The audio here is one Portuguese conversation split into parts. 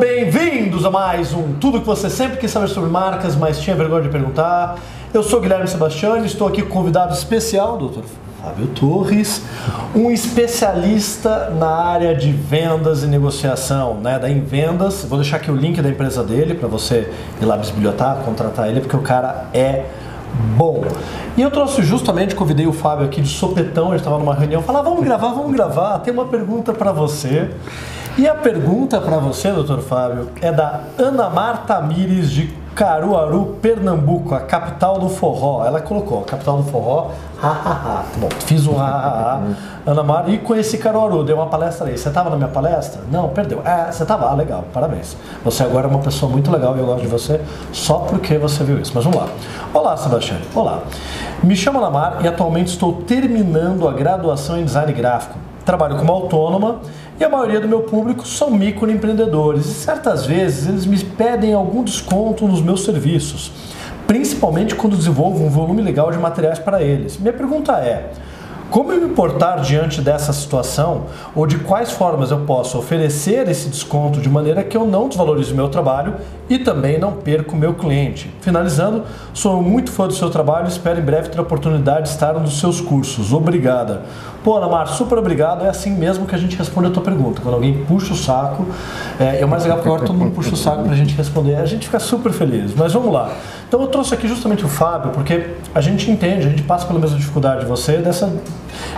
bem-vindos a mais um Tudo que você sempre quis saber sobre marcas, mas tinha vergonha de perguntar. Eu sou Guilherme Sebastiani, estou aqui com convidado especial, Dr. Fábio Torres, um especialista na área de vendas e negociação, né, da Invendas. Vou deixar aqui o link da empresa dele para você ir lá bisbilhotar, contratar ele, porque o cara é bom. E eu trouxe justamente, convidei o Fábio aqui de sopetão, ele estava numa reunião, falar, vamos gravar, vamos gravar, tem uma pergunta para você. E a pergunta para você, doutor Fábio, é da Ana Marta Mires de Caruaru, Pernambuco, a capital do forró. Ela colocou, capital do forró, ha, Bom, fiz um ha, Ana Mar, e conheci Caruaru, dei uma palestra aí. Você estava na minha palestra? Não, perdeu. É, você estava, ah, legal, parabéns. Você agora é uma pessoa muito legal e eu gosto de você só porque você viu isso. Mas vamos lá. Olá, Sebastião. Olá. Me chamo Ana Mar e atualmente estou terminando a graduação em design gráfico. Trabalho como autônoma e a maioria do meu público são microempreendedores e certas vezes eles me pedem algum desconto nos meus serviços, principalmente quando desenvolvo um volume legal de materiais para eles. Minha pergunta é: como eu me portar diante dessa situação ou de quais formas eu posso oferecer esse desconto de maneira que eu não desvalorize o meu trabalho e também não perca o meu cliente? Finalizando, sou muito fã do seu trabalho e espero em breve ter a oportunidade de estar nos seus cursos. Obrigada. Pô, Ana Mar, super obrigado. É assim mesmo que a gente responde a tua pergunta. Quando alguém puxa o saco, é, é mais legal porque agora todo mundo puxa o saco para a gente responder. A gente fica super feliz. Mas vamos lá. Então eu trouxe aqui justamente o Fábio, porque a gente entende, a gente passa pela mesma dificuldade de você, dessa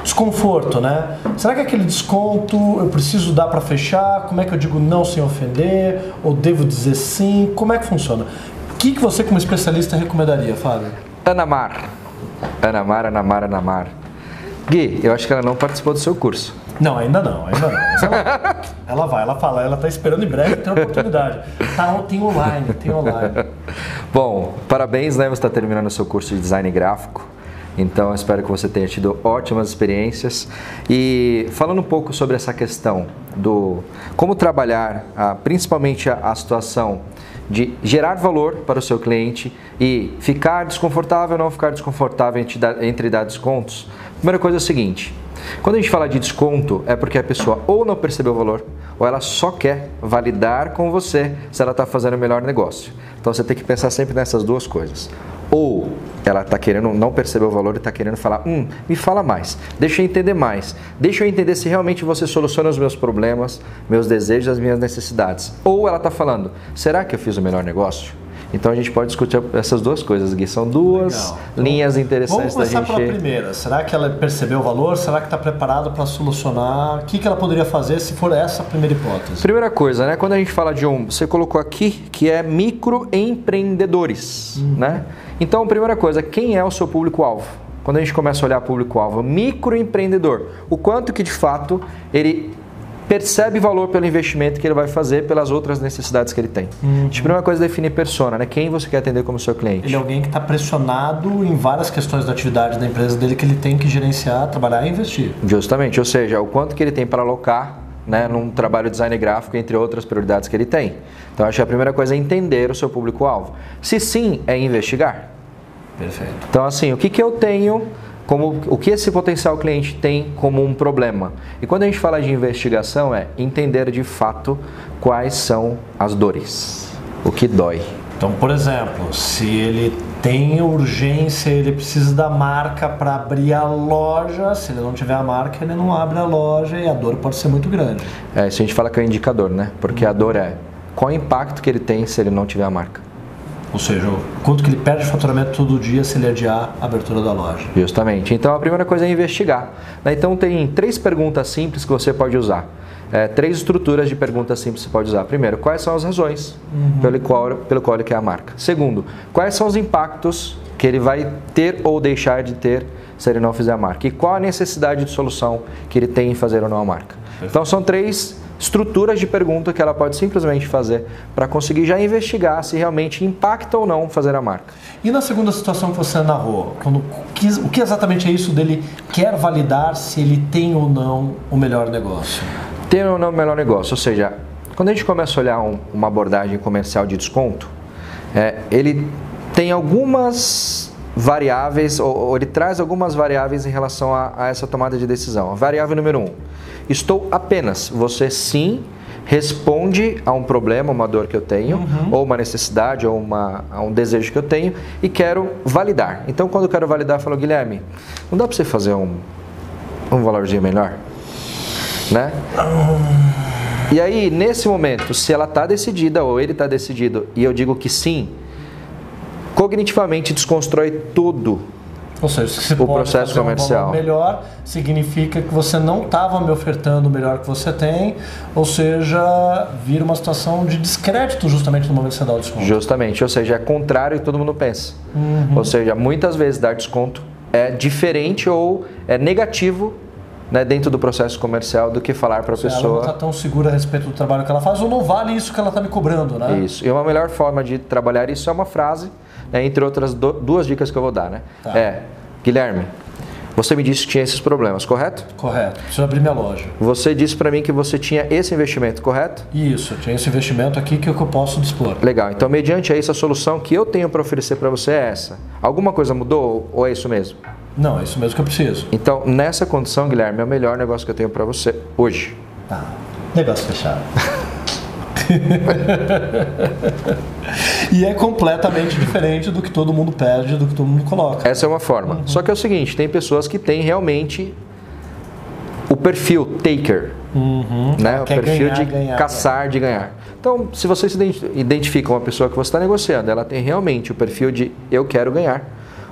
desconforto, né? Será que aquele desconto eu preciso dar para fechar? Como é que eu digo não sem ofender? Ou devo dizer sim? Como é que funciona? O que, que você, como especialista, recomendaria, Fábio? Ana Mar. Ana Mar, Ana Mar, Ana Mar. Gui, eu acho que ela não participou do seu curso. Não, ainda não, ainda não. Ela, ela, vai, ela fala, ela está esperando em breve ter a oportunidade. Tá, tem online, tem online. Bom, parabéns, né? Você está terminando o seu curso de design gráfico. Então, espero que você tenha tido ótimas experiências. E falando um pouco sobre essa questão do como trabalhar, ah, principalmente a, a situação de gerar valor para o seu cliente e ficar desconfortável ou não ficar desconfortável entre dar descontos. Primeira coisa é o seguinte: quando a gente fala de desconto, é porque a pessoa ou não percebeu o valor, ou ela só quer validar com você se ela está fazendo o melhor negócio. Então você tem que pensar sempre nessas duas coisas. Ou ela está querendo, não perceber o valor e está querendo falar, hum, me fala mais, deixa eu entender mais, deixa eu entender se realmente você soluciona os meus problemas, meus desejos, as minhas necessidades. Ou ela está falando, será que eu fiz o melhor negócio? Então a gente pode discutir essas duas coisas, Gui. São duas Legal. linhas interessantes da gente. Vamos começar pela primeira. Será que ela percebeu o valor? Será que está preparada para solucionar? O que, que ela poderia fazer se for essa a primeira hipótese? Primeira coisa, né? Quando a gente fala de um, você colocou aqui que é microempreendedores, uhum. né? Então, primeira coisa, quem é o seu público-alvo? Quando a gente começa a olhar público-alvo, microempreendedor, o quanto que de fato ele percebe valor pelo investimento que ele vai fazer pelas outras necessidades que ele tem. Uhum. A primeira coisa é definir persona, né? Quem você quer atender como seu cliente. Ele é alguém que está pressionado em várias questões da atividade da empresa dele que ele tem que gerenciar, trabalhar e investir. Justamente, ou seja, o quanto que ele tem para alocar né, num trabalho de design gráfico, entre outras prioridades que ele tem. Então, acho que a primeira coisa é entender o seu público-alvo. Se sim, é investigar. Perfeito. Então, assim, o que, que eu tenho como o que esse potencial cliente tem como um problema. E quando a gente fala de investigação é entender de fato quais são as dores, o que dói. Então, por exemplo, se ele tem urgência, ele precisa da marca para abrir a loja, se ele não tiver a marca, ele não abre a loja e a dor pode ser muito grande. É, isso a gente fala que é o indicador, né? Porque a dor é qual o impacto que ele tem se ele não tiver a marca. Ou seja, quanto que ele perde de faturamento todo dia se ele adiar a abertura da loja. Justamente. Então a primeira coisa é investigar. Né? Então tem três perguntas simples que você pode usar. É, três estruturas de perguntas simples que você pode usar. Primeiro, quais são as razões uhum. pelo, qual, pelo qual ele quer a marca? Segundo, quais são os impactos que ele vai ter ou deixar de ter se ele não fizer a marca? E qual a necessidade de solução que ele tem em fazer ou não a marca? Então são três estruturas de pergunta que ela pode simplesmente fazer para conseguir já investigar se realmente impacta ou não fazer a marca. E na segunda situação que você narrou, quando, o que exatamente é isso dele quer validar se ele tem ou não o melhor negócio? Tem ou não o melhor negócio, ou seja, quando a gente começa a olhar um, uma abordagem comercial de desconto, é, ele tem algumas variáveis, ou, ou, ele traz algumas variáveis em relação a, a essa tomada de decisão. A variável número um, Estou apenas, você sim responde a um problema, uma dor que eu tenho, uhum. ou uma necessidade, ou uma, um desejo que eu tenho, e quero validar. Então, quando eu quero validar, eu falo, Guilherme, não dá para você fazer um, um valorzinho melhor? Né? E aí, nesse momento, se ela está decidida ou ele está decidido, e eu digo que sim, cognitivamente desconstrói tudo ou seja, se o processo comercial. Um melhor significa que você não estava me ofertando o melhor que você tem, ou seja, vira uma situação de descrédito justamente no momento que você dá o desconto. Justamente, ou seja, é contrário que todo mundo pensa. Uhum. Ou seja, muitas vezes dar desconto é diferente ou é negativo né, dentro do processo comercial do que falar para a pessoa. Ela não está tão segura a respeito do trabalho que ela faz ou não vale isso que ela está me cobrando, né? Isso. E uma melhor forma de trabalhar isso é uma frase né, entre outras do, duas dicas que eu vou dar, né? Tá. É, Guilherme, você me disse que tinha esses problemas, correto? Correto. Preciso abrir minha loja. Você disse para mim que você tinha esse investimento, correto? Isso, tinha esse investimento aqui que, é que eu posso dispor. Legal. Então, mediante isso, a solução que eu tenho para oferecer para você é essa. Alguma coisa mudou ou é isso mesmo? Não, é isso mesmo que eu preciso. Então, nessa condição, Guilherme, é o melhor negócio que eu tenho para você hoje. Tá. Negócio fechado. e é completamente diferente do que todo mundo pede, do que todo mundo coloca. Essa é uma forma. Uhum. Só que é o seguinte, tem pessoas que têm realmente o perfil taker, uhum. né? o perfil ganhar, de ganhar, caçar, de ganhar. Então, se você se identifica uma pessoa que você está negociando, ela tem realmente o perfil de eu quero ganhar.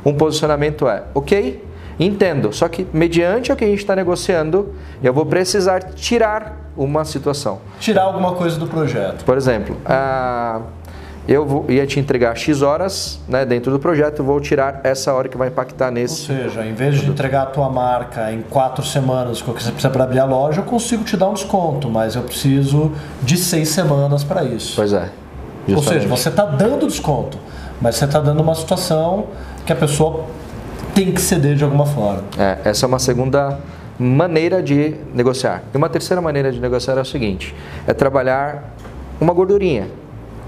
Um posicionamento é, ok, entendo, só que mediante o que a gente está negociando, eu vou precisar tirar uma situação. Tirar alguma coisa do projeto. Por exemplo, ah, eu vou, ia te entregar X horas né, dentro do projeto, vou tirar essa hora que vai impactar nesse. Ou seja, em vez de entregar a tua marca em quatro semanas, que você precisa para abrir a loja, eu consigo te dar um desconto, mas eu preciso de seis semanas para isso. Pois é. Justamente. Ou seja, você está dando desconto, mas você está dando uma situação que a pessoa tem que ceder de alguma forma. É, essa é uma segunda maneira de negociar. E uma terceira maneira de negociar é o seguinte: é trabalhar uma gordurinha,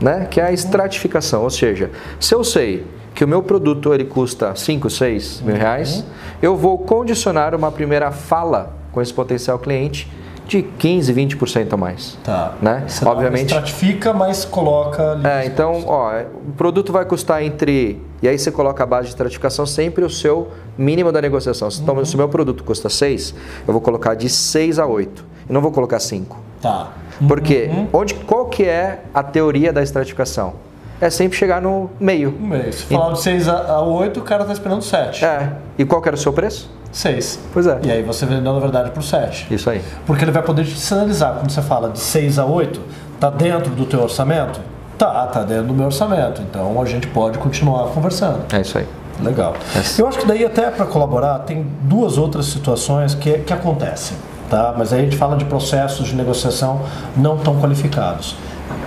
né? Que é a estratificação. Ou seja, se eu sei que o meu produto ele custa 5, 6 mil reais, uhum. eu vou condicionar uma primeira fala com esse potencial cliente de 15, 20% a mais. Tá. Né? Você Obviamente. Estratifica, mas coloca. É, então, ó, o produto vai custar entre. E aí você coloca a base de estratificação sempre o seu mínimo da negociação. Então, uhum. se o meu produto custa 6, eu vou colocar de 6 a 8. Eu não vou colocar 5. Tá. Porque uhum. onde, qual que é a teoria da estratificação? É sempre chegar no meio. meio. Se falar e... de 6 a 8, o cara está esperando 7. É. E qual que era o seu preço? 6. Pois é. E aí você vendeu, na verdade, por 7. Isso aí. Porque ele vai poder te sinalizar. Quando você fala de 6 a 8, tá dentro do teu orçamento? Tá, tá dentro do meu orçamento. Então a gente pode continuar conversando. É isso aí. Legal. É. Eu acho que daí até para colaborar tem duas outras situações que, que acontecem, tá? Mas aí a gente fala de processos de negociação não tão qualificados.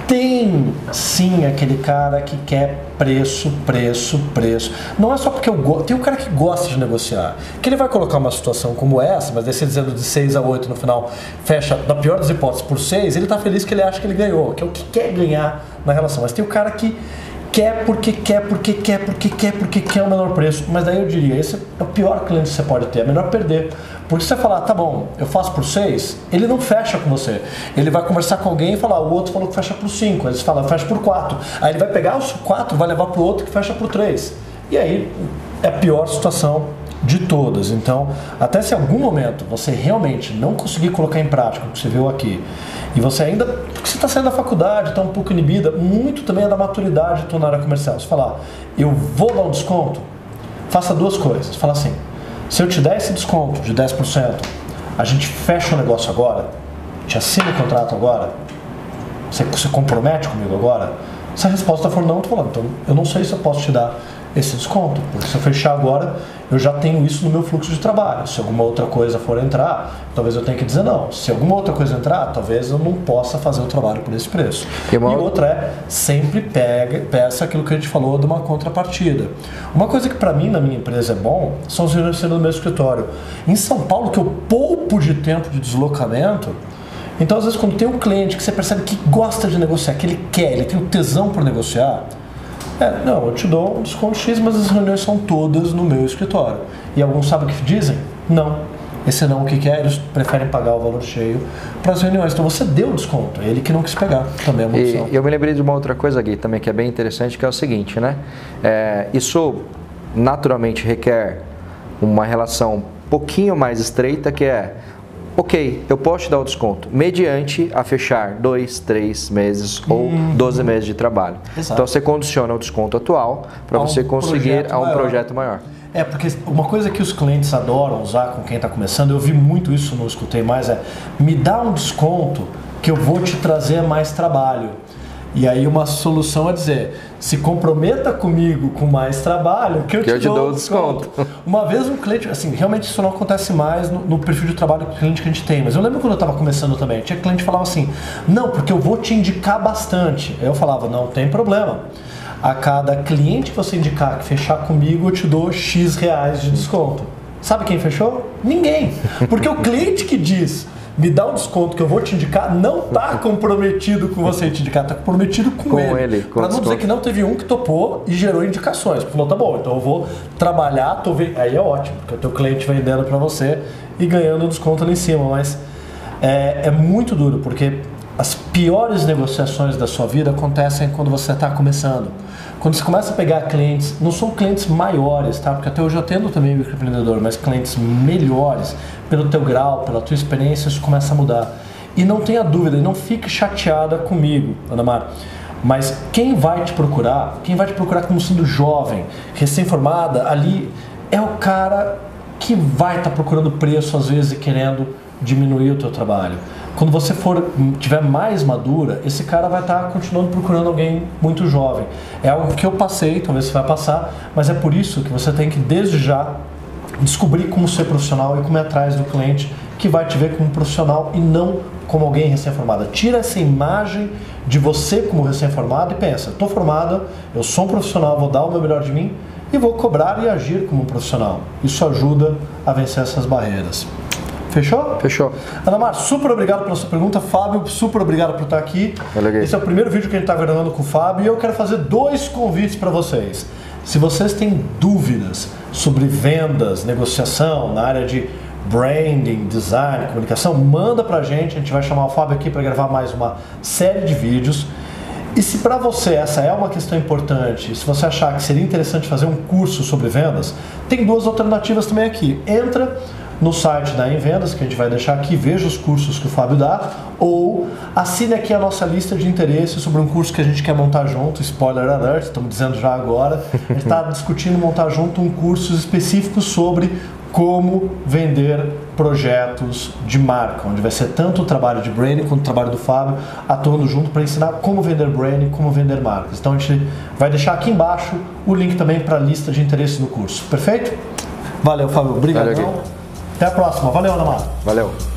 Tem sim aquele cara que quer preço, preço, preço. Não é só porque eu gosto. Tem o um cara que gosta de negociar. Que ele vai colocar uma situação como essa, mas desse dizendo de 6 a 8 no final, fecha, na pior das hipóteses, por 6, ele está feliz que ele acha que ele ganhou, que é o que quer ganhar na relação. Mas tem o cara que quer porque quer, porque quer, porque quer, porque quer o menor preço. Mas daí eu diria, esse é o pior cliente que você pode ter, é melhor perder. Porque se você falar, tá bom, eu faço por 6, ele não fecha com você. Ele vai conversar com alguém e falar, o outro falou que fecha por 5. Eles falam, fecha por 4. Aí ele vai pegar os 4, vai levar para o outro que fecha por 3. E aí é a pior situação de todas. Então, até se em algum momento você realmente não conseguir colocar em prática o que você viu aqui, e você ainda, porque você está saindo da faculdade, está um pouco inibida, muito também é da maturidade de na área comercial. Você falar, eu vou dar um desconto, faça duas coisas. Fala assim, se eu te der esse desconto de 10%, a gente fecha o negócio agora, te assina o contrato agora, você se compromete comigo agora? Se a resposta for não, tô falando, então eu não sei se eu posso te dar esse desconto. Porque se eu fechar agora, eu já tenho isso no meu fluxo de trabalho. Se alguma outra coisa for entrar, talvez eu tenha que dizer não. Se alguma outra coisa entrar, talvez eu não possa fazer o trabalho por esse preço. E, uma... e outra é, sempre pega, peça aquilo que a gente falou de uma contrapartida. Uma coisa que para mim, na minha empresa, é bom, são os reuniões no meu escritório. Em São Paulo, que eu poupo de tempo de deslocamento, então às vezes quando tem um cliente que você percebe que gosta de negociar, que ele quer, ele tem o tesão por negociar, é, não, eu te dou um desconto X, mas as reuniões são todas no meu escritório. E alguns sabem o que dizem? Não. Esse não, o que, que é? Eles preferem pagar o valor cheio para as reuniões. Então você deu desconto, é ele que não quis pegar, também é uma opção. E eu me lembrei de uma outra coisa, Gui, também que é bem interessante, que é o seguinte, né? É, isso naturalmente requer uma relação um pouquinho mais estreita, que é ok, eu posso te dar o desconto, mediante a fechar dois, três meses ou 12 uhum. meses de trabalho. Exato. Então você condiciona o desconto atual para você um conseguir a um maior. projeto maior. É, porque uma coisa que os clientes adoram usar com quem está começando, eu vi muito isso, não escutei mais, é me dá um desconto que eu vou te trazer mais trabalho. E aí uma solução é dizer, se comprometa comigo com mais trabalho, que eu, que te, eu te, dou, desconto. desconto. Uma vez um cliente, assim, realmente isso não acontece mais no, no perfil de trabalho do cliente que a gente tem, mas eu lembro quando eu estava começando também, tinha cliente que falava assim, não, porque eu vou te indicar bastante. Aí eu falava, não tem problema. A cada cliente que você indicar que fechar comigo, eu te dou X reais de desconto. Sabe quem fechou? Ninguém. Porque o cliente que diz, me dá um desconto que eu vou te indicar, não tá comprometido com você te indicar, tá comprometido com, com ele. ele pra não dizer que não teve um que topou e gerou indicações. Falou, tá bom, então eu vou trabalhar, tô vendo. Aí é ótimo, porque o teu cliente vendendo para você e ganhando desconto ali em cima. Mas é, é muito duro, porque as piores negociações da sua vida acontecem quando você está começando. Quando você começa a pegar clientes, não são clientes maiores, tá? Porque até hoje eu atendo também microempreendedor, mas clientes melhores, pelo teu grau, pela tua experiência, isso começa a mudar. E não tenha dúvida, não fique chateada comigo, Ana Mar. Mas quem vai te procurar, quem vai te procurar como sendo jovem, recém-formada, ali é o cara que vai estar tá procurando preço às vezes e querendo diminuir o teu trabalho. Quando você for tiver mais madura, esse cara vai estar continuando procurando alguém muito jovem. É algo que eu passei, talvez você vai passar, mas é por isso que você tem que desde já descobrir como ser profissional e como ir atrás do cliente que vai te ver como profissional e não como alguém recém-formada. Tira essa imagem de você como recém-formado e pensa: estou formada, eu sou um profissional, vou dar o meu melhor de mim e vou cobrar e agir como um profissional. Isso ajuda a vencer essas barreiras. Fechou? Fechou. Ana Mar, super obrigado pela sua pergunta. Fábio, super obrigado por estar aqui. Legal. Esse é o primeiro vídeo que a gente está gravando com o Fábio e eu quero fazer dois convites para vocês. Se vocês têm dúvidas sobre vendas, negociação na área de branding, design, comunicação, manda para a gente. A gente vai chamar o Fábio aqui para gravar mais uma série de vídeos. E se para você essa é uma questão importante, se você achar que seria interessante fazer um curso sobre vendas, tem duas alternativas também aqui. Entra no site da Envendas, que a gente vai deixar aqui, veja os cursos que o Fábio dá, ou assine aqui a nossa lista de interesse sobre um curso que a gente quer montar junto, spoiler alert, estamos dizendo já agora, a gente está discutindo montar junto um curso específico sobre como vender projetos de marca, onde vai ser tanto o trabalho de branding quanto o trabalho do Fábio atuando junto para ensinar como vender branding, como vender marcas. Então a gente vai deixar aqui embaixo o link também para a lista de interesse do curso. Perfeito? Valeu, Fábio. Obrigado. Até a próxima. Valeu, Ana. Valeu.